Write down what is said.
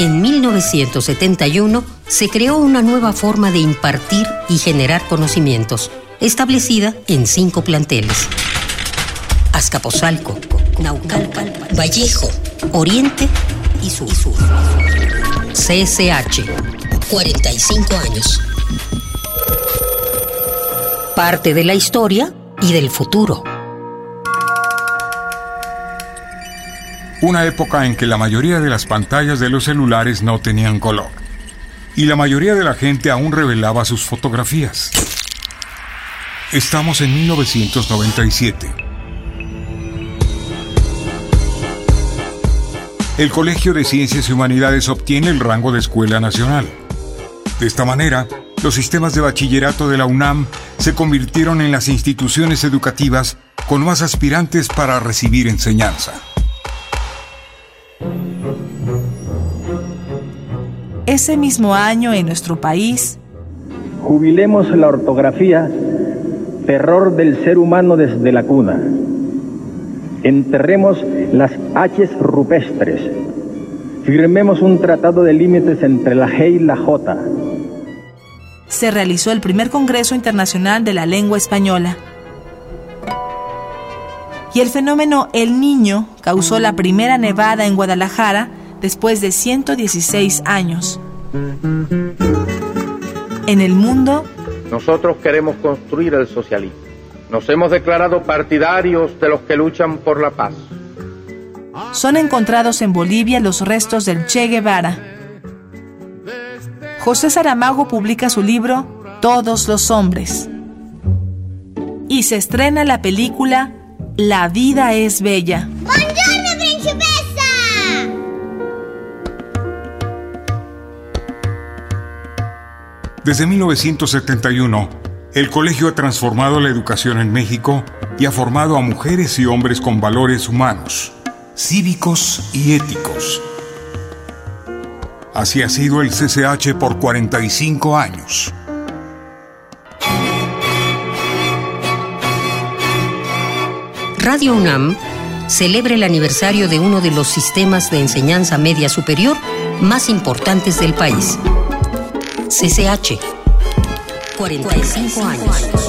En 1971 se creó una nueva forma de impartir y generar conocimientos, establecida en cinco planteles. Azcapotzalco, Naucalpan, Vallejo, Oriente y Sur. CSH, 45 años. Parte de la historia y del futuro. Una época en que la mayoría de las pantallas de los celulares no tenían color. Y la mayoría de la gente aún revelaba sus fotografías. Estamos en 1997. El Colegio de Ciencias y Humanidades obtiene el rango de Escuela Nacional. De esta manera, los sistemas de bachillerato de la UNAM se convirtieron en las instituciones educativas con más aspirantes para recibir enseñanza. Ese mismo año en nuestro país, Jubilemos la ortografía, terror del ser humano desde la cuna. Enterremos las H's rupestres. Firmemos un tratado de límites entre la G y la J. se realizó el primer Congreso Internacional de la Lengua Española. Y el fenómeno El Niño causó la primera nevada en Guadalajara después de 116 años. En el mundo, Nosotros queremos construir el socialismo. Nos hemos declarado partidarios de los que luchan por la paz. son encontrados en Bolivia los restos del Che Guevara. José Saramago publica su libro Todos los hombres. Y se estrena la película La vida es bella. Desde 1971, el colegio ha transformado la educación en México y ha formado a mujeres y hombres con valores humanos, cívicos y éticos. Así ha sido el CCH por 45 años. Radio UNAM celebra el aniversario de uno de los sistemas de enseñanza media superior más importantes del país. CCH. 45 años.